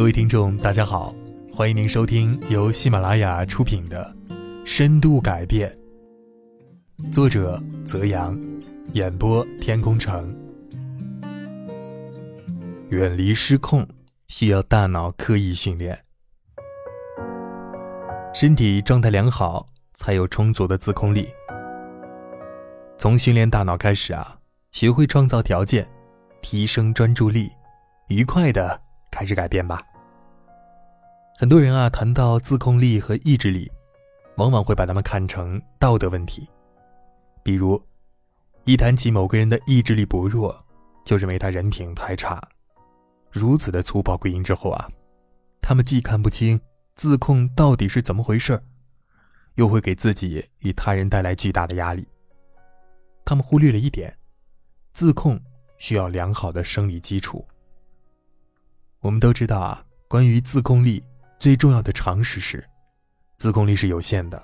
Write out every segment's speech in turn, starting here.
各位听众，大家好，欢迎您收听由喜马拉雅出品的《深度改变》，作者泽阳，演播天空城。远离失控需要大脑刻意训练，身体状态良好才有充足的自控力。从训练大脑开始啊，学会创造条件，提升专注力，愉快的开始改变吧。很多人啊，谈到自控力和意志力，往往会把他们看成道德问题。比如，一谈起某个人的意志力薄弱，就认为他人品太差。如此的粗暴归因之后啊，他们既看不清自控到底是怎么回事又会给自己与他人带来巨大的压力。他们忽略了一点，自控需要良好的生理基础。我们都知道啊，关于自控力。最重要的常识是，自控力是有限的，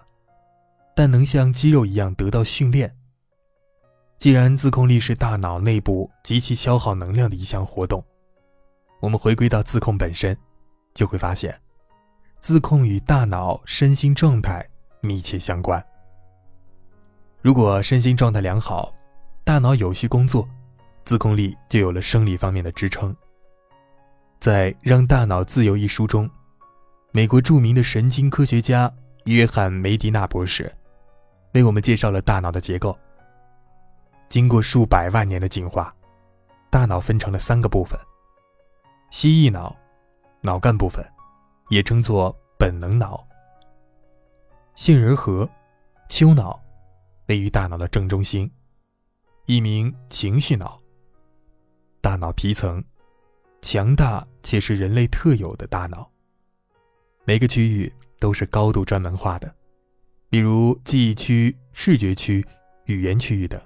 但能像肌肉一样得到训练。既然自控力是大脑内部极其消耗能量的一项活动，我们回归到自控本身，就会发现，自控与大脑身心状态密切相关。如果身心状态良好，大脑有序工作，自控力就有了生理方面的支撑。在《让大脑自由》一书中。美国著名的神经科学家约翰梅迪纳博士，为我们介绍了大脑的结构。经过数百万年的进化，大脑分成了三个部分：蜥蜴脑、脑干部分，也称作本能脑；杏仁核、丘脑，位于大脑的正中心，一名情绪脑。大脑皮层，强大且是人类特有的大脑。每个区域都是高度专门化的，比如记忆区、视觉区、语言区域等。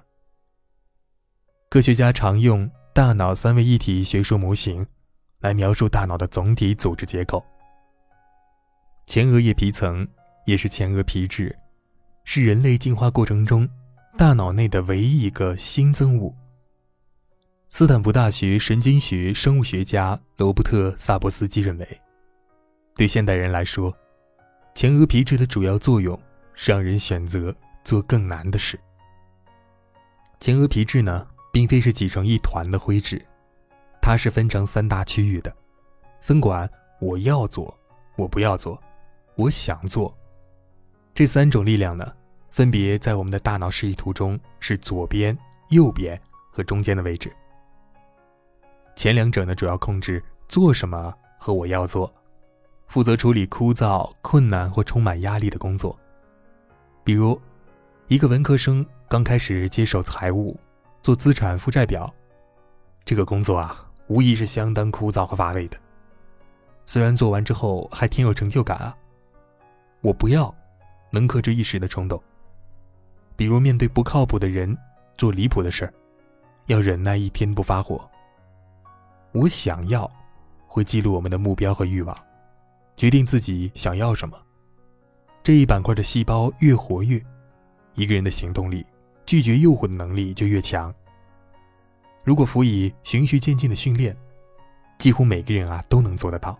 科学家常用大脑三位一体学说模型来描述大脑的总体组织结构。前额叶皮层也是前额皮质，是人类进化过程中大脑内的唯一一个新增物。斯坦福大学神经学生物学家罗伯特·萨博斯基认为。对现代人来说，前额皮质的主要作用是让人选择做更难的事。前额皮质呢，并非是挤成一团的灰质，它是分成三大区域的，分管我要做、我不要做、我想做这三种力量呢，分别在我们的大脑示意图中是左边、右边和中间的位置。前两者呢，主要控制做什么和我要做。负责处理枯燥、困难或充满压力的工作，比如，一个文科生刚开始接手财务，做资产负债表，这个工作啊，无疑是相当枯燥和乏味的。虽然做完之后还挺有成就感啊。我不要，能克制一时的冲动。比如面对不靠谱的人，做离谱的事儿，要忍耐一天不发火。我想要，会记录我们的目标和欲望。决定自己想要什么，这一板块的细胞越活跃，一个人的行动力、拒绝诱惑的能力就越强。如果辅以循序渐进的训练，几乎每个人啊都能做得到。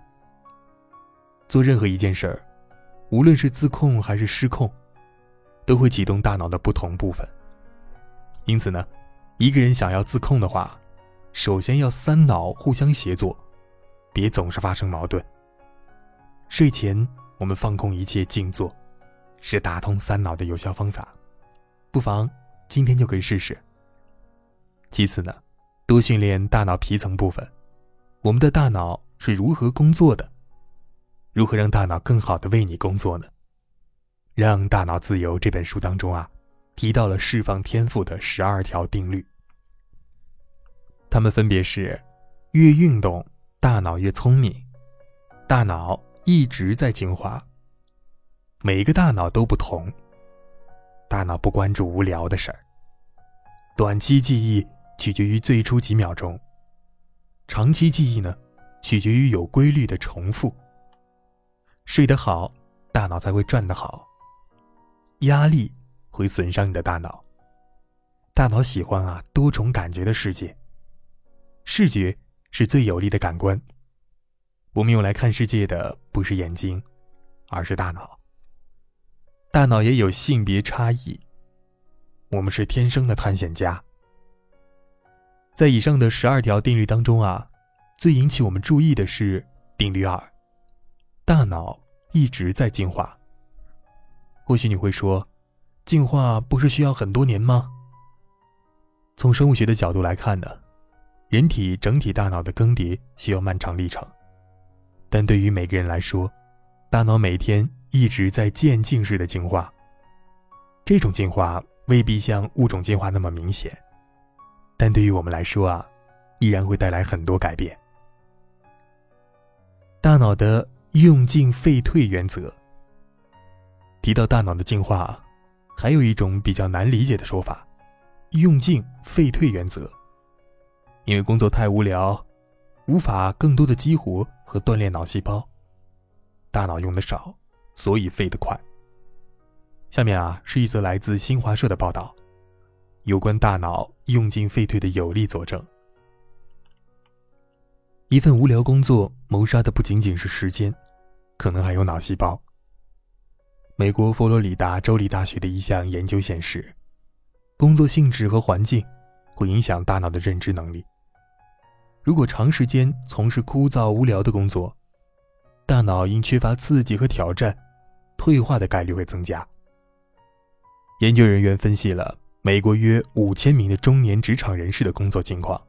做任何一件事儿，无论是自控还是失控，都会启动大脑的不同部分。因此呢，一个人想要自控的话，首先要三脑互相协作，别总是发生矛盾。睡前我们放空一切静坐，是打通三脑的有效方法，不妨今天就可以试试。其次呢，多训练大脑皮层部分。我们的大脑是如何工作的？如何让大脑更好的为你工作呢？《让大脑自由》这本书当中啊，提到了释放天赋的十二条定律，它们分别是：越运动，大脑越聪明；大脑。一直在进化。每一个大脑都不同，大脑不关注无聊的事儿。短期记忆取决于最初几秒钟，长期记忆呢，取决于有规律的重复。睡得好，大脑才会转得好。压力会损伤你的大脑。大脑喜欢啊多重感觉的世界。视觉是最有力的感官。我们用来看世界的不是眼睛，而是大脑。大脑也有性别差异。我们是天生的探险家。在以上的十二条定律当中啊，最引起我们注意的是定律二：大脑一直在进化。或许你会说，进化不是需要很多年吗？从生物学的角度来看呢，人体整体大脑的更迭需要漫长历程。但对于每个人来说，大脑每天一直在渐进式的进化。这种进化未必像物种进化那么明显，但对于我们来说啊，依然会带来很多改变。大脑的用进废退原则。提到大脑的进化，还有一种比较难理解的说法：用进废退原则。因为工作太无聊。无法更多的激活和锻炼脑细胞，大脑用的少，所以废得快。下面啊是一则来自新华社的报道，有关大脑用进废退的有力佐证。一份无聊工作谋杀的不仅仅是时间，可能还有脑细胞。美国佛罗里达州立大学的一项研究显示，工作性质和环境会影响大脑的认知能力。如果长时间从事枯燥无聊的工作，大脑因缺乏刺激和挑战，退化的概率会增加。研究人员分析了美国约五千名的中年职场人士的工作情况，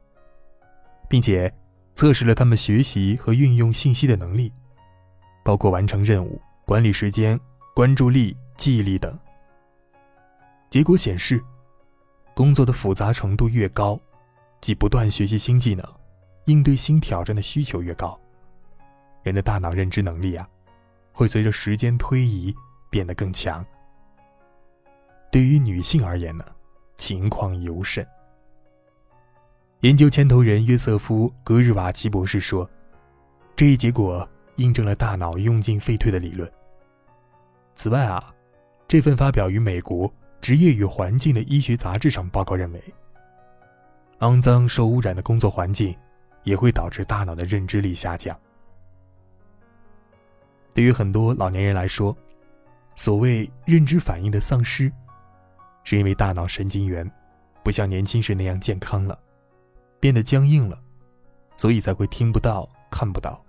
并且测试了他们学习和运用信息的能力，包括完成任务、管理时间、关注力、记忆力等。结果显示，工作的复杂程度越高，即不断学习新技能。应对新挑战的需求越高，人的大脑认知能力啊，会随着时间推移变得更强。对于女性而言呢，情况尤甚。研究牵头人约瑟夫·格日瓦奇博士说：“这一结果印证了大脑用进废退的理论。”此外啊，这份发表于美国《职业与环境的医学杂志》上报告认为，肮脏、受污染的工作环境。也会导致大脑的认知力下降。对于很多老年人来说，所谓认知反应的丧失，是因为大脑神经元不像年轻时那样健康了，变得僵硬了，所以才会听不到、看不到，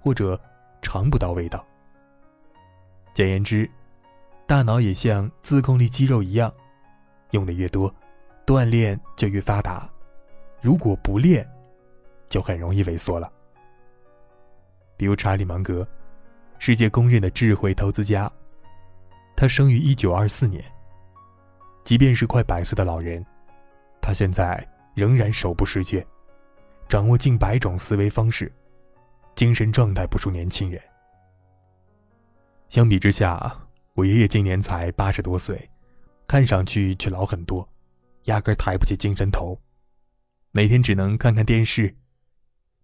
或者尝不到味道。简言之，大脑也像自控力肌肉一样，用的越多，锻炼就越发达。如果不练，就很容易萎缩了。比如查理芒格，世界公认的智慧投资家，他生于一九二四年。即便是快百岁的老人，他现在仍然手不释卷，掌握近百种思维方式，精神状态不输年轻人。相比之下，我爷爷今年才八十多岁，看上去却老很多，压根抬不起精神头，每天只能看看电视。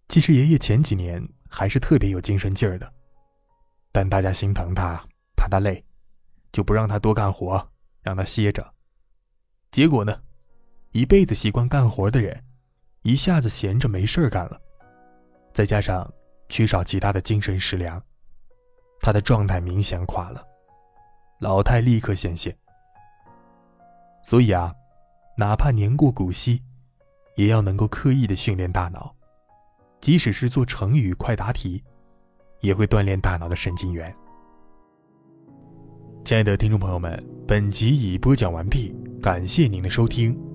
其实爷爷前几年还是特别有精神劲儿的，但大家心疼他，怕他累，就不让他多干活，让他歇着。结果呢，一辈子习惯干活的人，一下子闲着没事儿干了，再加上缺少其他的精神食粮，他的状态明显垮了，老态立刻显现。所以啊，哪怕年过古稀，也要能够刻意的训练大脑。即使是做成语快答题，也会锻炼大脑的神经元。亲爱的听众朋友们，本集已播讲完毕，感谢您的收听。